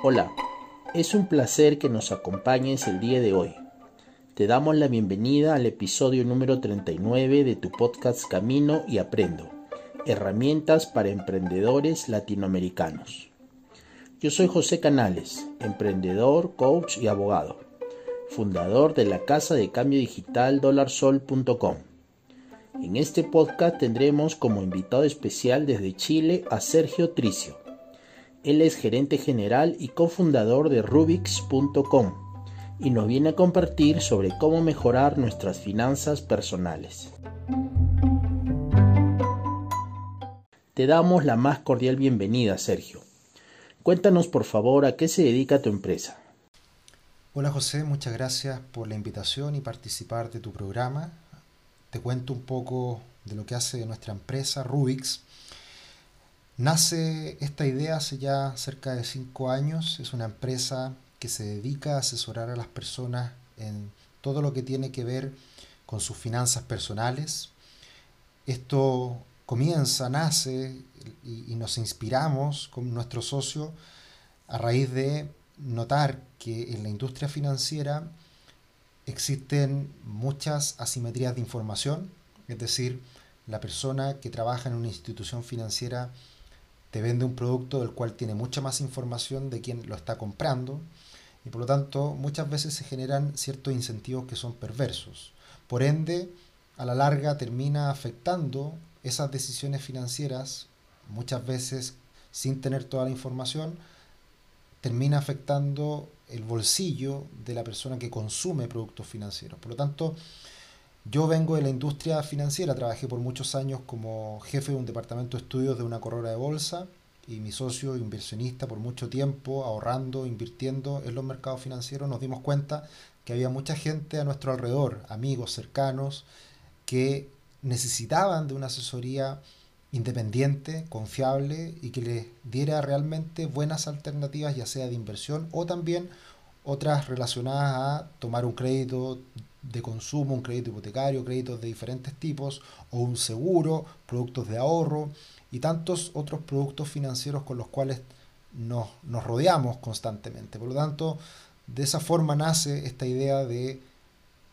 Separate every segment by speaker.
Speaker 1: Hola, es un placer que nos acompañes el día de hoy. Te damos la bienvenida al episodio número 39 de tu podcast Camino y Aprendo, herramientas para emprendedores latinoamericanos. Yo soy José Canales, emprendedor, coach y abogado, fundador de la casa de cambio digital dolarsol.com. En este podcast tendremos como invitado especial desde Chile a Sergio Tricio él es gerente general y cofundador de Rubix.com y nos viene a compartir sobre cómo mejorar nuestras finanzas personales. Te damos la más cordial bienvenida, Sergio. Cuéntanos por favor a qué se dedica tu empresa.
Speaker 2: Hola José, muchas gracias por la invitación y participar de tu programa. Te cuento un poco de lo que hace nuestra empresa Rubix. Nace esta idea hace ya cerca de cinco años. Es una empresa que se dedica a asesorar a las personas en todo lo que tiene que ver con sus finanzas personales. Esto comienza, nace y, nos inspiramos con nuestro socio a raíz de notar que en la industria financiera existen muchas asimetrías de información, es decir, la persona que trabaja en una institución financiera vende un producto del cual tiene mucha más información de quien lo está comprando y por lo tanto muchas veces se generan ciertos incentivos que son perversos. Por ende, a la larga termina afectando esas decisiones financieras, muchas veces sin tener toda la información, termina afectando el bolsillo de la persona que consume productos financieros. Por lo tanto, yo vengo de la industria financiera, trabajé por muchos años como jefe de un departamento de estudios de una corredora de bolsa y mi socio inversionista por mucho tiempo ahorrando, invirtiendo en los mercados financieros, nos dimos cuenta que había mucha gente a nuestro alrededor, amigos cercanos, que necesitaban de una asesoría independiente, confiable y que les diera realmente buenas alternativas, ya sea de inversión o también otras relacionadas a tomar un crédito de consumo, un crédito hipotecario, créditos de diferentes tipos, o un seguro, productos de ahorro y tantos otros productos financieros con los cuales nos, rodeamos constantemente. Por lo tanto, de esa forma nace esta idea de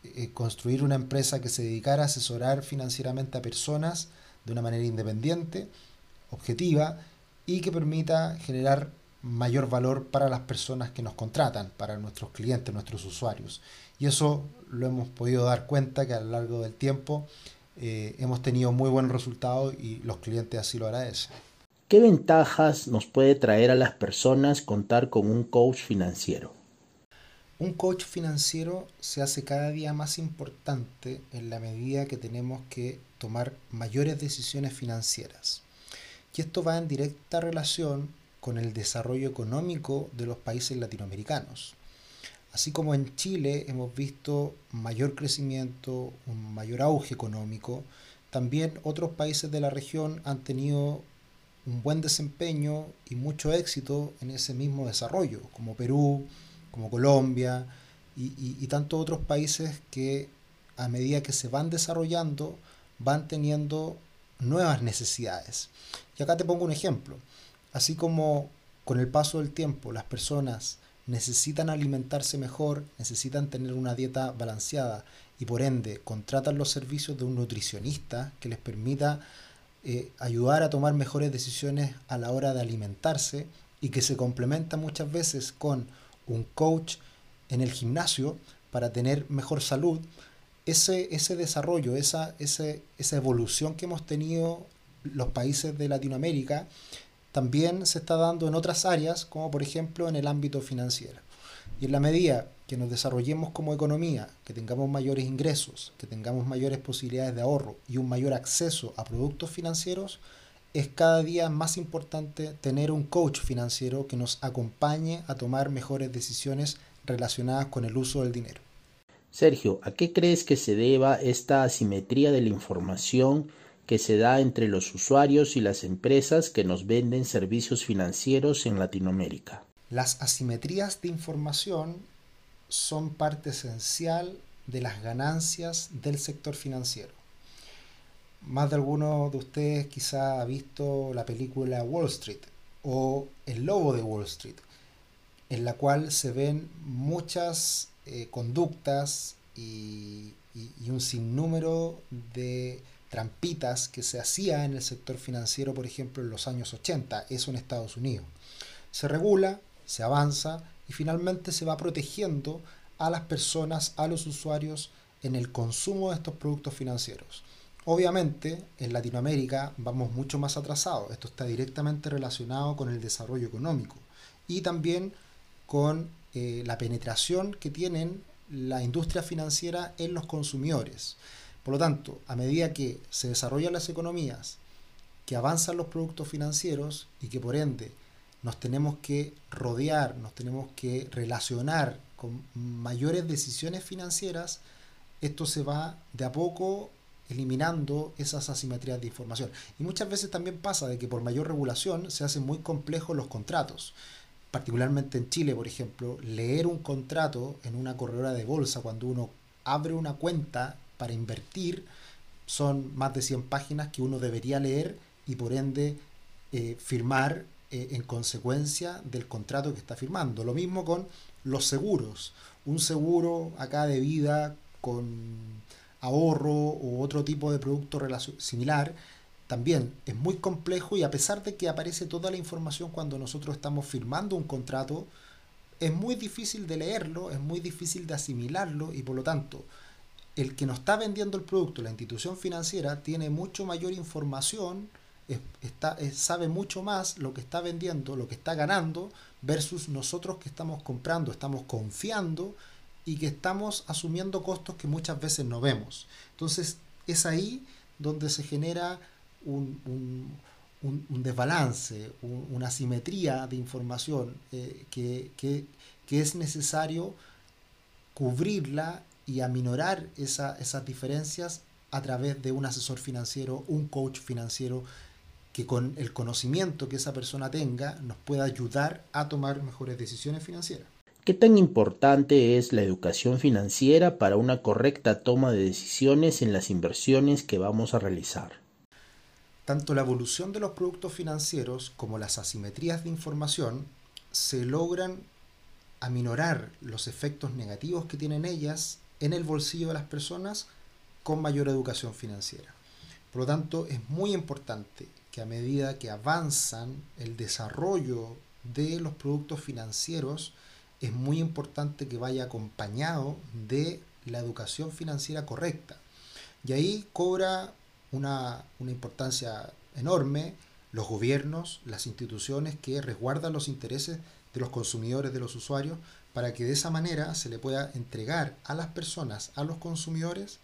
Speaker 2: eh, construir una empresa que se dedicara a asesorar financieramente a personas de una manera independiente, objetiva y que permita generar mayor valor para las personas que nos contratan, para nuestros clientes, nuestros usuarios. Y eso lo hemos podido dar cuenta que a lo largo del tiempo eh, hemos tenido muy buenos resultados y los clientes así lo agradecen.
Speaker 1: ¿Qué ventajas nos puede traer a las personas contar con un coach financiero?
Speaker 2: Un coach financiero se hace cada día más importante en la medida que tenemos que tomar mayores decisiones financieras. Y esto va en directa relación con el desarrollo económico de los países latinoamericanos. Así como en Chile hemos visto mayor crecimiento, un mayor auge económico, también otros países de la región han tenido un buen desempeño y mucho éxito en ese mismo desarrollo, como Perú, como Colombia y, tantos otros países que a medida que se van desarrollando van teniendo nuevas necesidades. Y acá te pongo un ejemplo. Así como con el paso del tiempo las personas necesitan alimentarse mejor, necesitan tener una dieta balanceada y por ende contratan los servicios de un nutricionista que les permita eh, ayudar a tomar mejores decisiones a la hora de alimentarse y que se complementa muchas veces con un coach en el gimnasio para tener mejor salud, ese, ese desarrollo, esa, esa evolución que hemos tenido los países de Latinoamérica también se está dando en otras áreas, como por ejemplo en el ámbito financiero. Y en la medida que nos desarrollemos como economía, que tengamos mayores ingresos, que tengamos mayores posibilidades de ahorro y un mayor acceso a productos financieros, es cada día más importante tener un coach financiero que nos acompañe a tomar mejores decisiones relacionadas con el uso del dinero.
Speaker 1: Sergio, ¿a qué crees que se deba esta asimetría de la información que se da entre los usuarios y las empresas que nos venden servicios financieros en Latinoamérica.
Speaker 2: Las asimetrías de información son parte esencial de las ganancias del sector financiero. Más de alguno de ustedes quizá ha visto la película Wall Street o El Lobo de Wall Street. en la cual se ven muchas eh, conductas y, y, un sinnúmero de trampitas que se hacía en el sector financiero, por ejemplo, en los años 80, eso en Estados Unidos. Se regula, se avanza y finalmente se va protegiendo a las personas, a los usuarios en el consumo de estos productos financieros. Obviamente, en Latinoamérica vamos mucho más atrasados. Esto está directamente relacionado con el desarrollo económico y también con eh, la penetración que tienen la industria financiera en los consumidores. Por lo tanto, a medida que se desarrollan las economías, que avanzan los productos financieros y que por ende nos tenemos que rodear, nos tenemos que relacionar con mayores decisiones financieras, esto se va de a poco eliminando esas asimetrías de información. Y muchas veces también pasa de que por mayor regulación se hacen muy complejos los contratos particularmente en Chile, por ejemplo, leer un contrato en una corredora de bolsa cuando uno abre una cuenta para invertir son más de 100 páginas que uno debería leer y por ende eh, firmar eh, en consecuencia del contrato que está firmando. Lo mismo con los seguros. Un seguro acá de vida con ahorro o otro tipo de producto similar también es muy complejo y a pesar de que aparece toda la información cuando nosotros estamos firmando un contrato, es muy difícil de leerlo, es muy difícil de asimilarlo y por lo tanto el que nos está vendiendo el producto, la institución financiera, tiene mucho mayor información, está, sabe mucho más lo que está vendiendo, lo que está ganando, versus nosotros que estamos comprando, estamos confiando y que estamos asumiendo costos que muchas veces no vemos. Entonces es ahí donde se genera un, desbalance, una simetría de información eh, que, es necesario cubrirla y aminorar esas diferencias a través de un asesor financiero, un coach financiero que con el conocimiento que esa persona tenga nos pueda ayudar a tomar mejores decisiones financieras.
Speaker 1: ¿Qué tan importante es la educación financiera para una correcta toma de decisiones en las inversiones que vamos a realizar?
Speaker 2: Tanto la evolución de los productos financieros como las asimetrías de información se logran aminorar los efectos negativos que tienen ellas en el bolsillo de las personas con mayor educación financiera. Por lo tanto, es muy importante que a medida que avanzan el desarrollo de los productos financieros, es muy importante que vaya acompañado de la educación financiera correcta. Y ahí cobra una, importancia enorme los gobiernos, las instituciones que resguardan los intereses de los consumidores, de los usuarios, para que de esa manera se le pueda entregar a las personas, a los consumidores,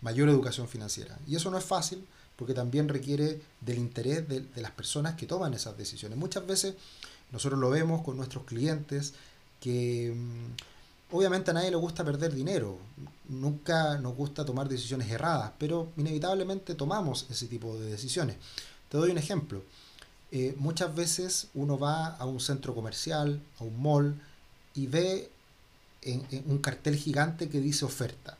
Speaker 2: mayor educación financiera. Y eso no es fácil porque también requiere del interés de, las personas que toman esas decisiones. Muchas veces nosotros lo vemos con nuestros clientes que mm, Obviamente a nadie le gusta perder dinero, nunca nos gusta tomar decisiones erradas, pero inevitablemente tomamos ese tipo de decisiones. Te doy un ejemplo. Eh, muchas veces uno va a un centro comercial, a un mall, y ve en, un cartel gigante que dice oferta.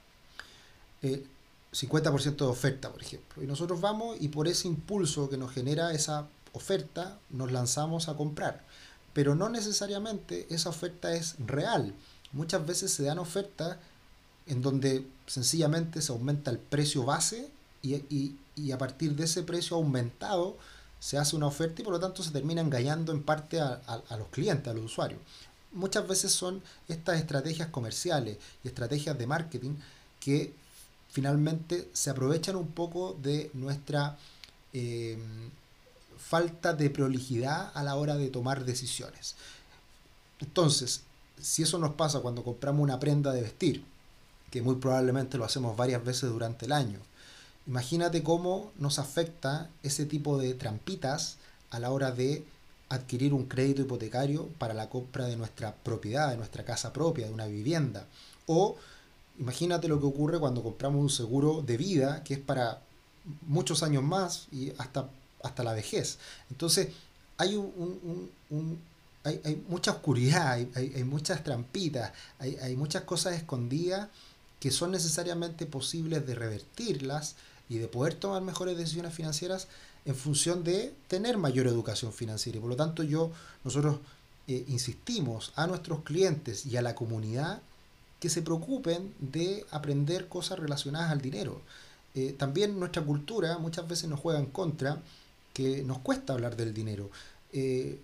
Speaker 2: 50% eh, de oferta, por ejemplo. Y nosotros vamos y por ese impulso que nos genera esa oferta, nos lanzamos a comprar. Pero no necesariamente esa oferta es real muchas veces se dan ofertas en donde sencillamente se aumenta el precio base y, a partir de ese precio aumentado se hace una oferta y por lo tanto se termina engañando en parte a, los clientes, a los usuarios. Muchas veces son estas estrategias comerciales y estrategias de marketing que finalmente se aprovechan un poco de nuestra eh, falta de prolijidad a la hora de tomar decisiones. Entonces, si eso nos pasa cuando compramos una prenda de vestir, que muy probablemente lo hacemos varias veces durante el año, imagínate cómo nos afecta ese tipo de trampitas a la hora de adquirir un crédito hipotecario para la compra de nuestra propiedad, de nuestra casa propia, de una vivienda. O imagínate lo que ocurre cuando compramos un seguro de vida que es para muchos años más y hasta, hasta la vejez. Entonces, hay un, hay, mucha oscuridad, hay, muchas trampitas, hay, muchas cosas escondidas que son necesariamente posibles de revertirlas y de poder tomar mejores decisiones financieras en función de tener mayor educación financiera. Y por lo tanto yo, nosotros eh, insistimos a nuestros clientes y a la comunidad que se preocupen de aprender cosas relacionadas al dinero. Eh, también nuestra cultura muchas veces nos juega en contra, que nos cuesta hablar del dinero. Eh,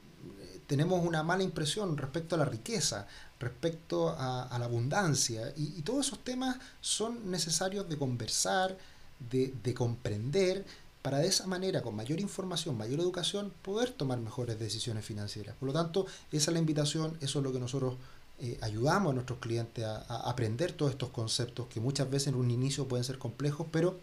Speaker 2: tenemos una mala impresión respecto a la riqueza, respecto a, la abundancia, y, todos esos temas son necesarios de conversar, de, de comprender, para de esa manera, con mayor información, mayor educación, poder tomar mejores decisiones financieras. Por lo tanto, esa es la invitación, eso es lo que nosotros eh, ayudamos a nuestros clientes a, aprender todos estos conceptos que muchas veces en un inicio pueden ser complejos, pero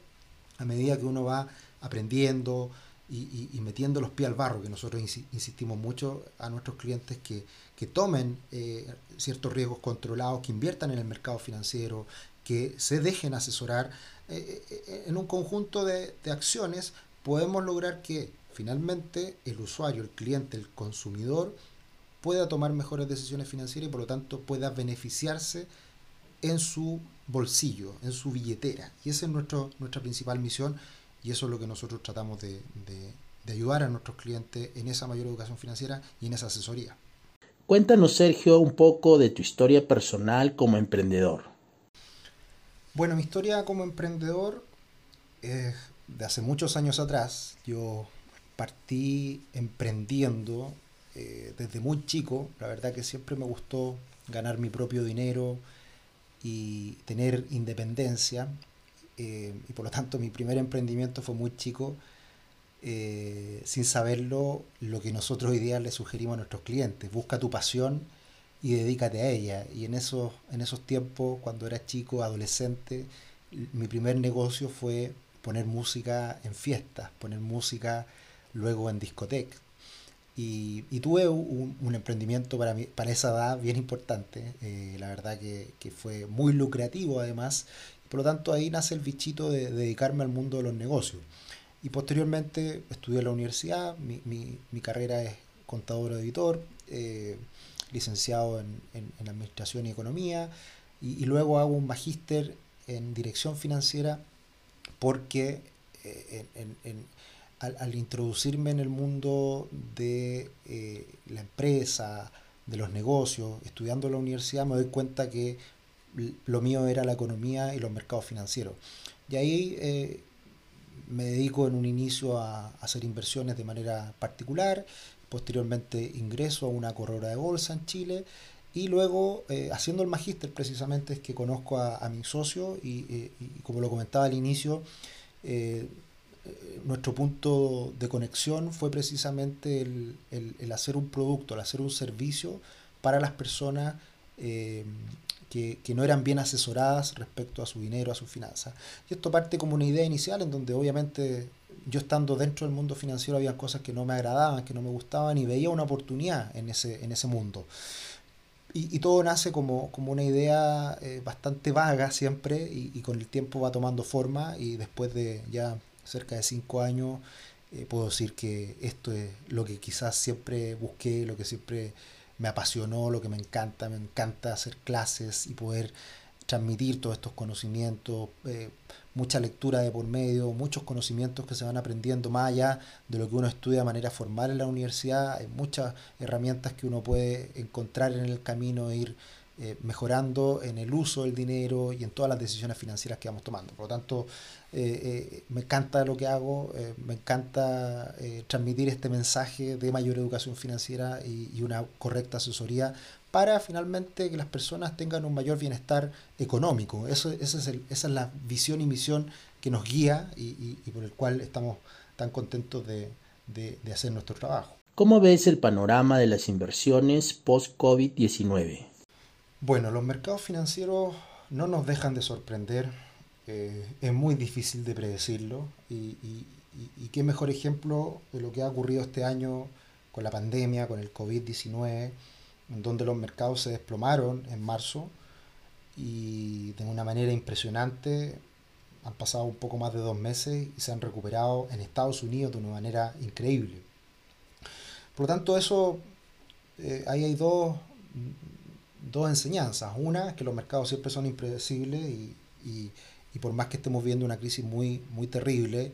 Speaker 2: a medida que uno va aprendiendo y, metiendo los pies al barro, que nosotros insistimos mucho a nuestros clientes que, tomen eh, ciertos riesgos controlados, que inviertan en el mercado financiero, que se dejen asesorar, eh, en un conjunto de, de acciones podemos lograr que finalmente el usuario, el cliente, el consumidor pueda tomar mejores decisiones financieras y por lo tanto pueda beneficiarse en su bolsillo, en su billetera. Y esa es nuestra principal misión y eso es lo que nosotros tratamos de, de ayudar a nuestros clientes en esa mayor educación financiera y en esa asesoría.
Speaker 1: Cuéntanos, Sergio, un poco de tu historia personal como emprendedor.
Speaker 2: Bueno, mi historia como emprendedor es de hace muchos años atrás. Yo partí emprendiendo eh, desde muy chico, la verdad que siempre me gustó ganar mi propio dinero y tener independencia. Eh, y por lo tanto mi primer emprendimiento fue muy chico, eh, sin saberlo lo que nosotros hoy día le sugerimos a nuestros clientes. Busca tu pasión y dedícate a ella. Y en esos, en esos tiempos, cuando era chico, adolescente, mi primer negocio fue poner música en fiestas, poner música luego en discotecas. Y, tuve un, emprendimiento para, mí, para esa edad bien importante, eh, la verdad que, fue muy lucrativo además, por lo tanto ahí nace el bichito de, dedicarme al mundo de los negocios. Y posteriormente estudié en la universidad, mi, mi, carrera es contador editor, eh, licenciado en, Administración y Economía, y, luego hago un magíster en Dirección Financiera porque eh, al, introducirme en el mundo de eh, la empresa, de los negocios, estudiando en la universidad, me doy cuenta que lo mío era la economía y los mercados financieros. Y ahí eh, me dedico en un inicio a, hacer inversiones de manera particular, posteriormente ingreso a una corredora de bolsa en Chile y luego eh, haciendo el magíster precisamente es que conozco a, mi socio y, como lo comentaba al inicio, nuestro punto de conexión fue precisamente el, hacer un producto, el hacer un servicio para las personas eh, que, no eran bien asesoradas respecto a su dinero, a sus finanzas. Y esto parte como una idea inicial en donde obviamente yo estando dentro del mundo financiero había cosas que no me agradaban, que no me gustaban y veía una oportunidad en ese, en ese mundo. Y, todo nace como, como una idea eh, bastante vaga siempre y, y, con el tiempo va tomando forma y después de ya cerca de cinco años, eh, puedo decir que esto es lo que quizás siempre busqué, lo que siempre me apasionó, lo que me encanta, me encanta hacer clases y poder transmitir todos estos conocimientos, eh, mucha lectura de por medio, muchos conocimientos que se van aprendiendo más allá de lo que uno estudia de manera formal en la universidad, hay muchas herramientas que uno puede encontrar en el camino e ir eh, mejorando en el uso del dinero y en todas las decisiones financieras que vamos tomando. Por lo tanto, eh, eh, me encanta lo que hago, me encanta transmitir este mensaje de mayor educación financiera y, una correcta asesoría para finalmente que las personas tengan un mayor bienestar económico. Eso, es esa es la visión y misión que nos guía y, por el cual estamos tan contentos de, de hacer nuestro trabajo.
Speaker 1: ¿Cómo ves el panorama de las inversiones post-COVID-19?
Speaker 2: Bueno, los mercados financieros no nos dejan de sorprender, eh, es muy difícil de predecirlo y, qué mejor ejemplo de lo que ha ocurrido este año con la pandemia, con el COVID-19, en donde los mercados se desplomaron en marzo y de una manera impresionante han pasado un poco más de dos meses y se han recuperado en Estados Unidos de una manera increíble. Por lo tanto, eso, eh, ahí hay dos, dos enseñanzas. Una que los mercados siempre son impredecibles y, y, por más que estemos viendo una crisis muy, muy terrible,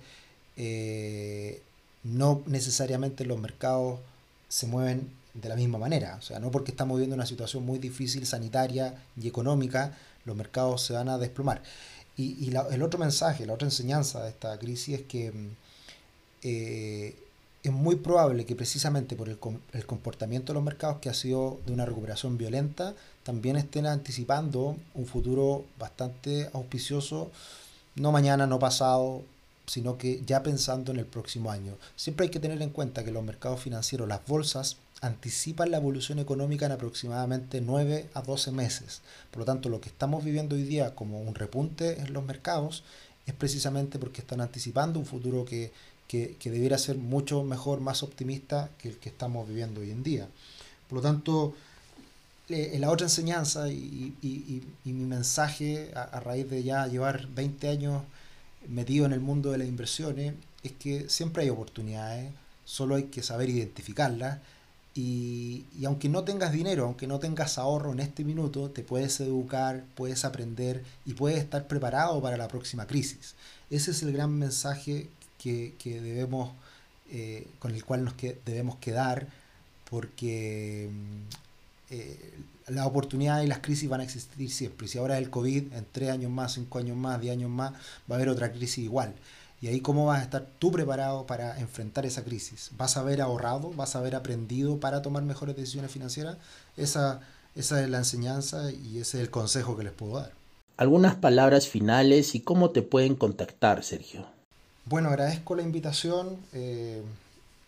Speaker 2: eh, no necesariamente los mercados se mueven de la misma manera. O sea, no porque estamos viviendo una situación muy difícil sanitaria y económica, los mercados se van a desplomar. Y, el otro mensaje, la otra enseñanza de esta crisis es que mm, eh, es muy probable que precisamente por el, el, comportamiento de los mercados que ha sido de una recuperación violenta, también estén anticipando un futuro bastante auspicioso, no mañana, no pasado, sino que ya pensando en el próximo año. Siempre hay que tener en cuenta que los mercados financieros, las bolsas, anticipan la evolución económica en aproximadamente 9 a 12 meses. Por lo tanto, lo que estamos viviendo hoy día como un repunte en los mercados es precisamente porque están anticipando un futuro que, debiera ser mucho mejor, más optimista que el que estamos viviendo hoy en día. Por lo tanto, eh, la otra enseñanza y, mi mensaje a, raíz de ya llevar 20 años metido en el mundo de las inversiones es que siempre hay oportunidades, solo hay que saber identificarlas y, aunque no tengas dinero, aunque no tengas ahorro en este minuto, te puedes educar, puedes aprender y puedes estar preparado para la próxima crisis. Ese es el gran mensaje que, debemos, eh, con el cual nos debemos quedar, porque mm, eh, las oportunidades y las crisis van a existir siempre. Si ahora el COVID, en tres años más, cinco años más, diez años más, va a haber otra crisis igual. Y ahí cómo vas a estar tú preparado para enfrentar esa crisis. ¿Vas a haber ahorrado? ¿Vas a haber aprendido para tomar mejores decisiones financieras? Esa, esa es la enseñanza y ese es el consejo que les puedo dar.
Speaker 1: Algunas palabras finales y cómo te pueden contactar, Sergio.
Speaker 2: Bueno, agradezco la invitación. Eh,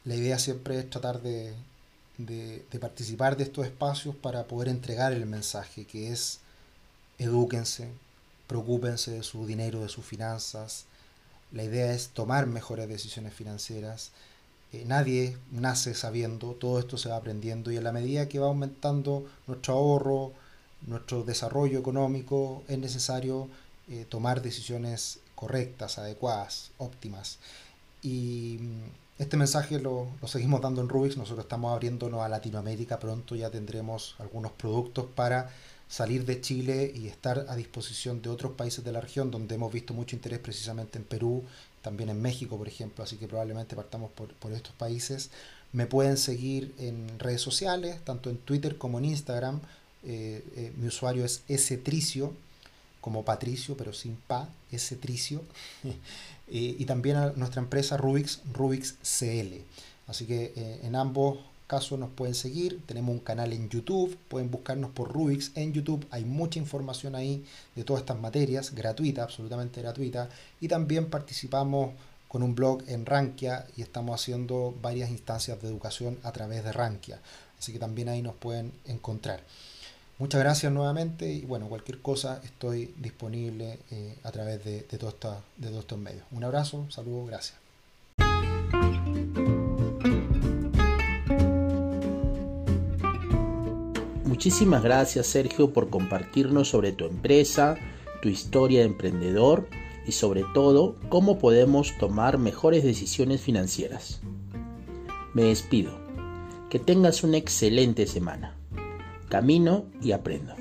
Speaker 2: la idea siempre es tratar de, de participar de estos espacios para poder entregar el mensaje que es edúquense, preocúpense de su dinero, de sus finanzas, la idea es tomar mejores decisiones financieras. Eh, nadie nace sabiendo, todo esto se va aprendiendo y a la medida que va aumentando nuestro ahorro, nuestro desarrollo económico, es necesario eh, tomar decisiones correctas, adecuadas, óptimas. Y mm, este mensaje lo, seguimos dando en Rubix, nosotros estamos abriéndonos a Latinoamérica, pronto ya tendremos algunos productos para salir de Chile y estar a disposición de otros países de la región, donde hemos visto mucho interés precisamente en Perú, también en México, por ejemplo, así que probablemente partamos por, estos países. Me pueden seguir en redes sociales, tanto en Twitter como en Instagram. Eh, eh, mi usuario es Tricio, como Patricio, pero sin pa, Tricio. y también a nuestra empresa Rubix, Rubix CL. Así que eh, en ambos caso nos pueden seguir. Tenemos un canal en YouTube, pueden buscarnos por Rubix en YouTube. Hay mucha información ahí de todas estas materias, gratuita, absolutamente gratuita. Y también participamos con un blog en Rankia y estamos haciendo varias instancias de educación a través de Rankia. Así que también ahí nos pueden encontrar. Muchas gracias nuevamente y bueno, cualquier cosa estoy disponible eh, a través de, de, todo de todos estos medios. Un abrazo, saludos, gracias.
Speaker 1: Muchísimas gracias Sergio por compartirnos sobre tu empresa, tu historia de emprendedor y sobre todo cómo podemos tomar mejores decisiones financieras. Me despido. Que tengas una excelente semana. Camino y aprendo.